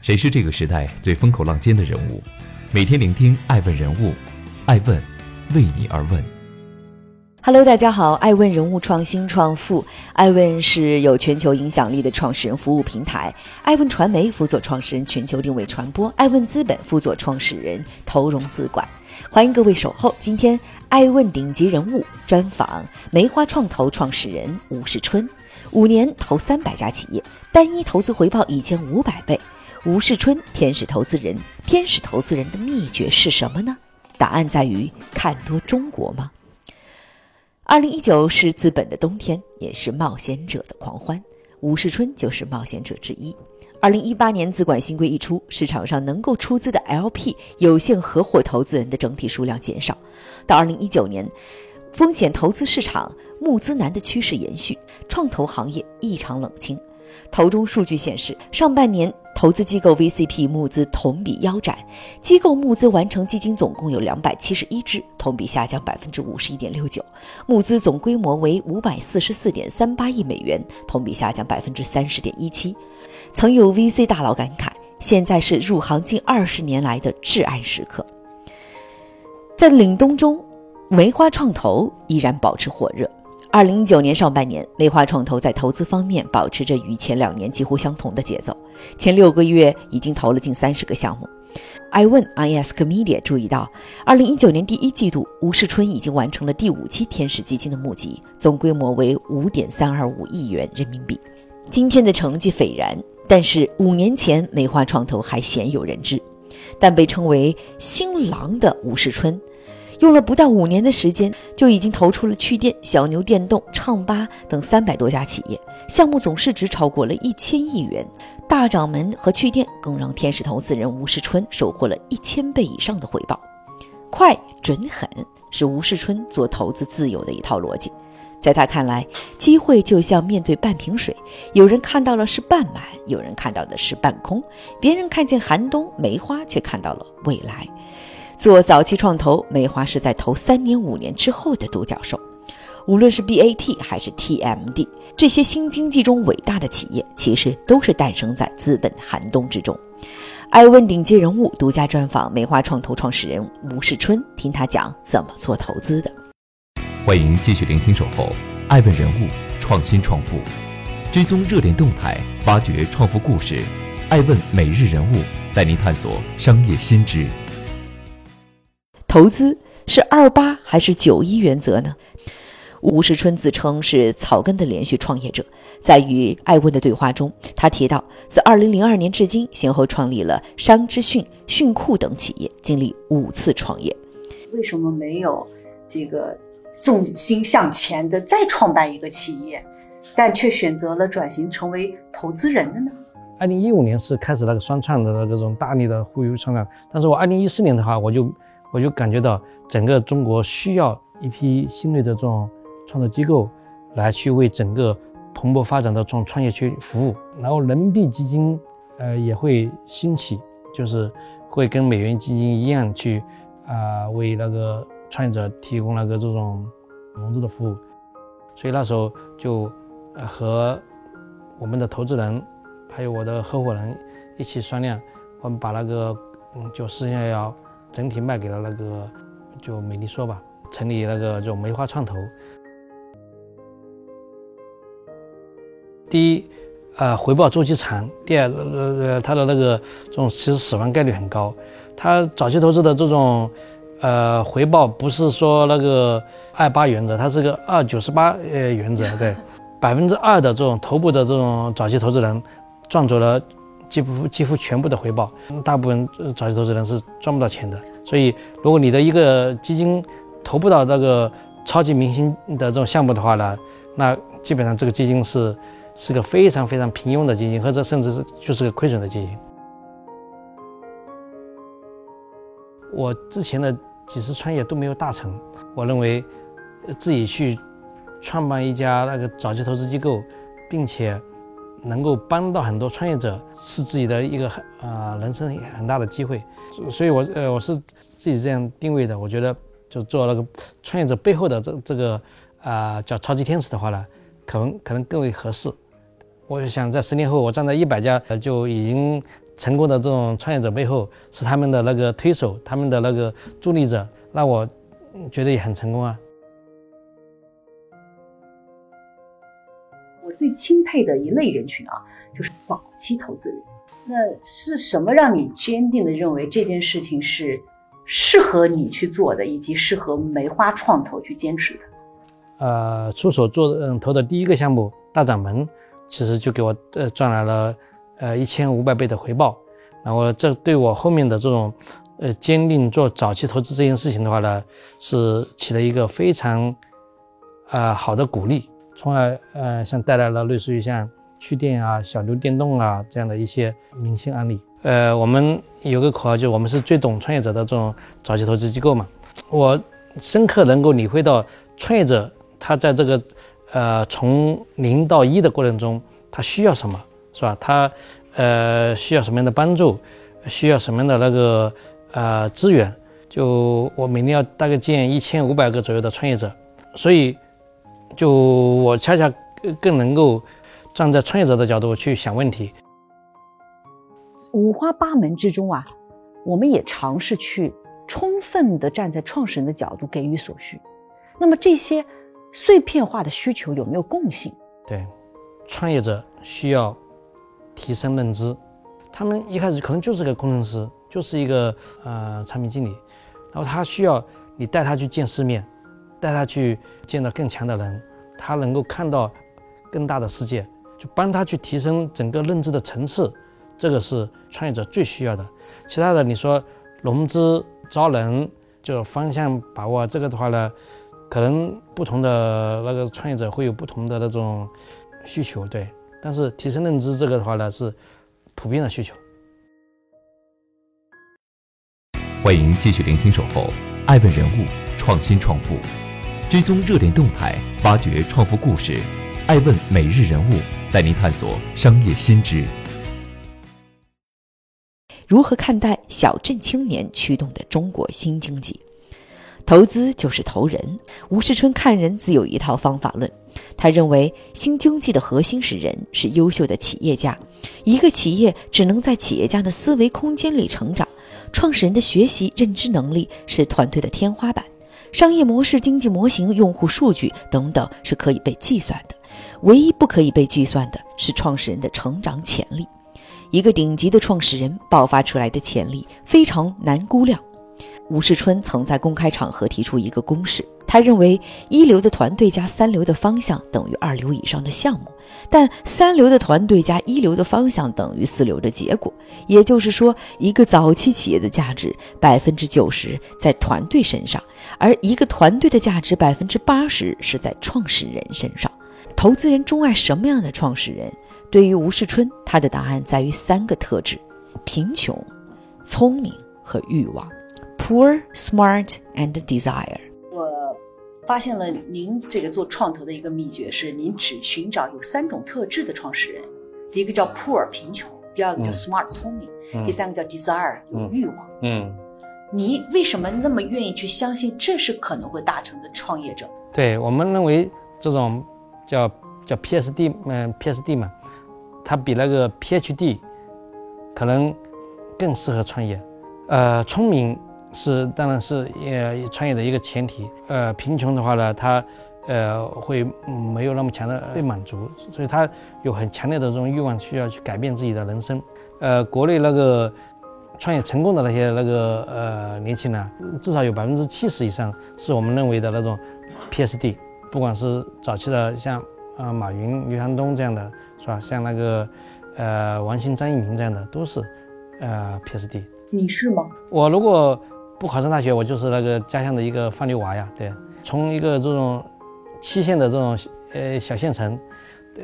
谁是这个时代最风口浪尖的人物？每天聆听爱问人物，爱问为你而问。Hello，大家好，爱问人物创新创富，爱问是有全球影响力的创始人服务平台，爱问传媒辅佐创始人全球定位传播，爱问资本辅佐创始人投融资管。欢迎各位守候，今天爱问顶级人物专访梅花创投创始人吴世春，五年投三百家企业，单一投资回报一千五百倍。吴世春，天使投资人，天使投资人的秘诀是什么呢？答案在于看多中国吗？二零一九是资本的冬天，也是冒险者的狂欢。吴世春就是冒险者之一。二零一八年资管新规一出，市场上能够出资的 LP 有限合伙投资人的整体数量减少。到二零一九年，风险投资市场募资难的趋势延续，创投行业异常冷清。投中数据显示，上半年。投资机构 VCP 募资同比腰斩，机构募资完成基金总共有两百七十一只，同比下降百分之五十一点六九，募资总规模为五百四十四点三八亿美元，同比下降百分之三十点一七。曾有 VC 大佬感慨，现在是入行近二十年来的至暗时刻。在凛冬中，梅花创投依然保持火热。二零一九年上半年，梅花创投在投资方面保持着与前两年几乎相同的节奏。前六个月已经投了近三十个项目。I 问 I ask media 注意到，二零一九年第一季度，吴世春已经完成了第五期天使基金的募集，总规模为五点三二五亿元人民币。今天的成绩斐然，但是五年前梅花创投还鲜有人知。但被称为新郎的吴世春。用了不到五年的时间，就已经投出了趣店、小牛电动、唱吧等三百多家企业，项目总市值超过了一千亿元。大掌门和趣店更让天使投资人吴世春收获了一千倍以上的回报。快、准、狠是吴世春做投资自有的一套逻辑。在他看来，机会就像面对半瓶水，有人看到了是半满，有人看到的是半空。别人看见寒冬梅花，却看到了未来。做早期创投，梅花是在投三年、五年之后的独角兽。无论是 BAT 还是 TMD，这些新经济中伟大的企业，其实都是诞生在资本寒冬之中。爱问顶级人物独家专访梅花创投创始人吴世春，听他讲怎么做投资的。欢迎继续聆听《守候爱问人物创新创富》，追踪热点动态，挖掘创富故事。爱问每日人物带您探索商业新知。投资是二八还是九一原则呢？吴世春自称是草根的连续创业者，在与艾问的对话中，他提到自二零零二年至今，先后创立了商之讯、讯库等企业，经历五次创业。为什么没有这个重心向前的再创办一个企业，但却选择了转型成为投资人的呢？二零一五年是开始那个双创的那种大力的忽悠创创，但是我二零一四年的话，我就。我就感觉到整个中国需要一批新锐的这种创投机构，来去为整个蓬勃发展的这种创业去服务。然后人民币基金，呃，也会兴起，就是会跟美元基金一样去啊，为那个创业者提供那个这种融资的服务。所以那时候就和我们的投资人，还有我的合伙人一起商量，我们把那个嗯，就实现要。整体卖给了那个就美丽说吧，成立那个就梅花创投。第一，呃，回报周期长；第二，呃呃，它的那个这种其实死亡概率很高。它早期投资的这种呃回报不是说那个二八原则，它是个二九十八呃原则，对，百分之二的这种头部的这种早期投资人赚走了。几乎几乎全部的回报，大部分早期投资人是赚不到钱的。所以，如果你的一个基金投不到那个超级明星的这种项目的话呢，那基本上这个基金是是个非常非常平庸的基金，或者甚至是就是个亏损的基金。我之前的几次创业都没有大成，我认为自己去创办一家那个早期投资机构，并且。能够帮到很多创业者，是自己的一个很啊人生很大的机会，所以，我呃我是自己这样定位的。我觉得，就做那个创业者背后的这这个啊叫超级天使的话呢，可能可能更为合适。我就想在十年后，我站在一百家就已经成功的这种创业者背后是他们的那个推手，他们的那个助力者，那我觉得也很成功啊。我最钦佩的一类人群啊，就是早期投资人。那是什么让你坚定的认为这件事情是适合你去做的，以及适合梅花创投去坚持的？呃，出手做嗯投的第一个项目大掌门，其实就给我呃赚来了呃一千五百倍的回报。然后这对我后面的这种呃坚定做早期投资这件事情的话呢，是起了一个非常啊好的鼓励，从而呃像带来了类似于像趣店啊、小牛电动啊这样的一些明星案例。呃，我们有个口号，就是我们是最懂创业者的这种早期投资机构嘛。我深刻能够理会到创业者。他在这个，呃，从零到一的过程中，他需要什么，是吧？他，呃，需要什么样的帮助？需要什么样的那个，呃，资源？就我每年要大概见一千五百个左右的创业者，所以，就我恰恰更能够站在创业者的角度去想问题。五花八门之中啊，我们也尝试去充分的站在创始人的角度给予所需。那么这些。碎片化的需求有没有共性？对，创业者需要提升认知。他们一开始可能就是个工程师，就是一个呃产品经理，然后他需要你带他去见世面，带他去见到更强的人，他能够看到更大的世界，就帮他去提升整个认知的层次。这个是创业者最需要的。其他的你说融资、招人，就方向把握，这个的话呢？可能不同的那个创业者会有不同的那种需求，对。但是提升认知这个的话呢，是普遍的需求。欢迎继续聆听《守候》，爱问人物，创新创富，追踪热点动态，挖掘创富故事。爱问每日人物带您探索商业新知。如何看待小镇青年驱动的中国新经济？投资就是投人。吴世春看人自有一套方法论，他认为新经济的核心是人，是优秀的企业家。一个企业只能在企业家的思维空间里成长，创始人的学习认知能力是团队的天花板，商业模式、经济模型、用户数据等等是可以被计算的，唯一不可以被计算的是创始人的成长潜力。一个顶级的创始人爆发出来的潜力非常难估量。吴世春曾在公开场合提出一个公式，他认为一流的团队加三流的方向等于二流以上的项目，但三流的团队加一流的方向等于四流的结果。也就是说，一个早期企业的价值百分之九十在团队身上，而一个团队的价值百分之八十是在创始人身上。投资人钟爱什么样的创始人？对于吴世春，他的答案在于三个特质：贫穷、聪明和欲望。Poor, smart, and desire。我发现了您这个做创投的一个秘诀是，您只寻找有三种特质的创始人。第一个叫 poor 贫穷，第二个叫 smart 聪明，第三个叫 desire 有欲望。嗯，你为什么那么愿意去相信这是可能会达成的创业者？对我们认为这种叫叫 PSD，嗯，PSD 嘛，它比那个 PhD 可能更适合创业。呃，聪明。是，当然是也创业的一个前提。呃，贫穷的话呢，他呃会没有那么强的被满足，所以他有很强烈的这种欲望，需要去改变自己的人生。呃，国内那个创业成功的那些那个呃年轻人，至少有百分之七十以上是我们认为的那种 PSD，不管是早期的像啊马云、刘强东这样的，是吧？像那个呃王兴、张一鸣这样的，都是呃 PSD。你是吗？我如果。不考上大学，我就是那个家乡的一个放牛娃呀。对，从一个这种七线的这种呃小县城，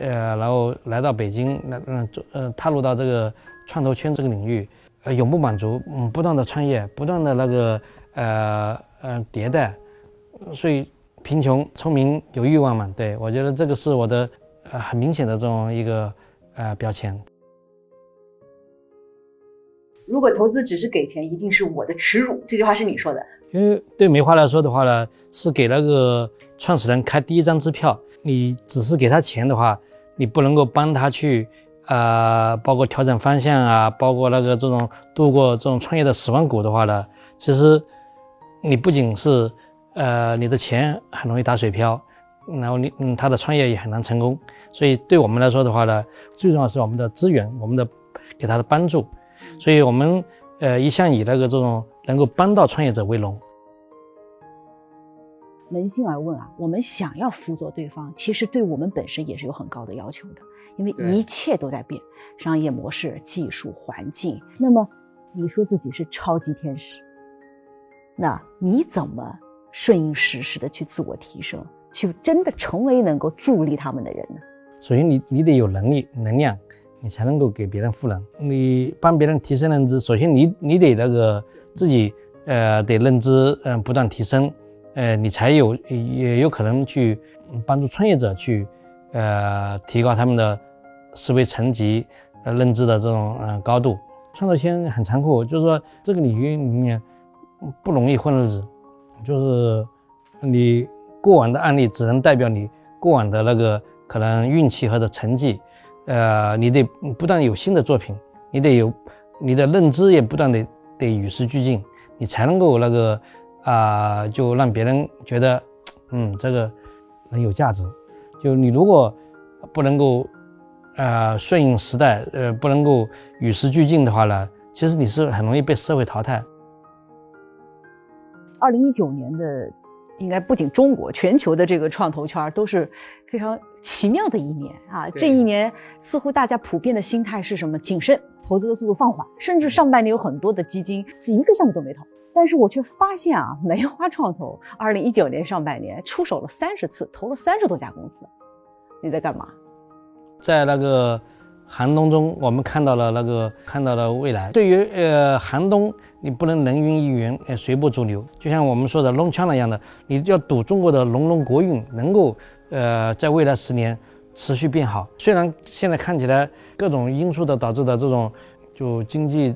呃，然后来到北京，那嗯呃踏入到这个创投圈这个领域，呃永不满足，嗯不断的创业，不断的那个呃呃迭代，所以贫穷、聪明、有欲望嘛。对我觉得这个是我的呃很明显的这种一个呃标签。如果投资只是给钱，一定是我的耻辱。这句话是你说的。因为对梅花来说的话呢，是给那个创始人开第一张支票。你只是给他钱的话，你不能够帮他去呃，包括调整方向啊，包括那个这种度过这种创业的死亡谷的话呢，其实你不仅是呃你的钱很容易打水漂，然后你嗯他的创业也很难成功。所以对我们来说的话呢，最重要是我们的资源，我们的给他的帮助。所以我们呃一向以那个这种能够帮到创业者为荣。扪心而问啊，我们想要辅佐对方，其实对我们本身也是有很高的要求的。因为一切都在变，商业模式、技术、环境。那么，你说自己是超级天使，那你怎么顺应时势的去自我提升，去真的成为能够助力他们的人呢？首先，你你得有能力、能量，你才能够给别人赋能。你帮别人提升认知，首先你你得那个自己呃得认知嗯不断提升，呃你才有也有可能去帮助创业者去。呃，提高他们的思维层级、呃认知的这种嗯高度。创造性很残酷，就是说这个领域里面不容易混日子，就是你过往的案例只能代表你过往的那个可能运气或者成绩。呃，你得不断有新的作品，你得有你的认知也不断的得与时俱进，你才能够那个啊，就让别人觉得嗯这个很有价值。就你如果不能够，呃，顺应时代，呃，不能够与时俱进的话呢，其实你是很容易被社会淘汰。二零一九年的，应该不仅中国，全球的这个创投圈都是非常奇妙的一年啊！这一年似乎大家普遍的心态是什么？谨慎，投资的速度放缓，甚至上半年有很多的基金是一个项目都没投。但是我却发现啊，梅花创投二零一九年上半年出手了三十次，投了三十多家公司。你在干嘛？在那个寒冬中，我们看到了那个看到了未来。对于呃寒冬，你不能人云亦云，呃随波逐流。就像我们说的龙枪那样的，你要赌中国的龙龙国运能够呃在未来十年持续变好。虽然现在看起来各种因素的导致的这种就经济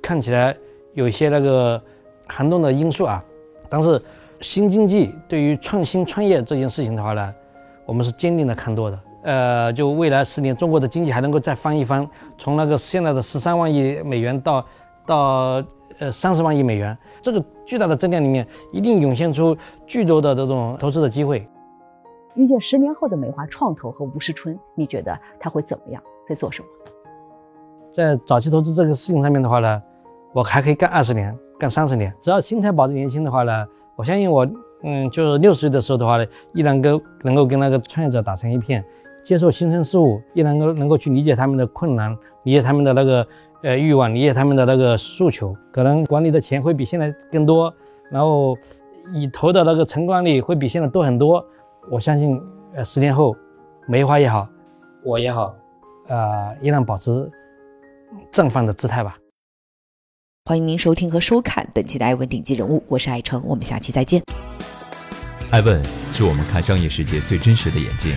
看起来有一些那个。寒冬的因素啊，但是新经济对于创新创业这件事情的话呢，我们是坚定的看多的。呃，就未来十年中国的经济还能够再翻一番，从那个现在的十三万亿美元到到呃三十万亿美元，这个巨大的增量里面，一定涌现出巨多的这种投资的机会。遇见十年后的美华创投和吴世春，你觉得他会怎么样，在做什么？在早期投资这个事情上面的话呢，我还可以干二十年。干三十年，只要心态保持年轻的话呢，我相信我，嗯，就是六十岁的时候的话呢，依然跟能够跟那个创业者打成一片，接受新生事物，依然能够能够去理解他们的困难，理解他们的那个呃欲望，理解他们的那个诉求。可能管理的钱会比现在更多，然后你投的那个成功率会比现在多很多。我相信，呃，十年后，梅花也好，我也好，呃，依然保持正方的姿态吧。欢迎您收听和收看本期的《艾问顶级人物》，我是艾成，我们下期再见。艾问是我们看商业世界最真实的眼睛，